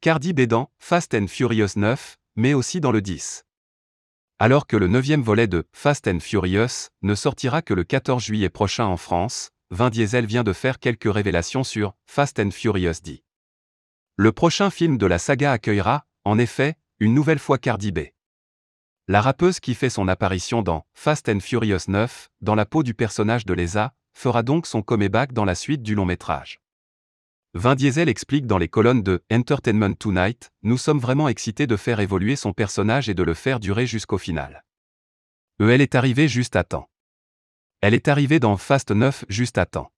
Cardi B dans Fast and Furious 9, mais aussi dans le 10. Alors que le neuvième volet de Fast and Furious ne sortira que le 14 juillet prochain en France, Vin Diesel vient de faire quelques révélations sur Fast and Furious 10. Le prochain film de la saga accueillera, en effet, une nouvelle fois Cardi B. La rappeuse qui fait son apparition dans Fast and Furious 9, dans la peau du personnage de Lisa, fera donc son comeback dans la suite du long métrage. Vin Diesel explique dans les colonnes de Entertainment Tonight Nous sommes vraiment excités de faire évoluer son personnage et de le faire durer jusqu'au final. E elle est arrivée juste à temps. Elle est arrivée dans Fast 9 juste à temps.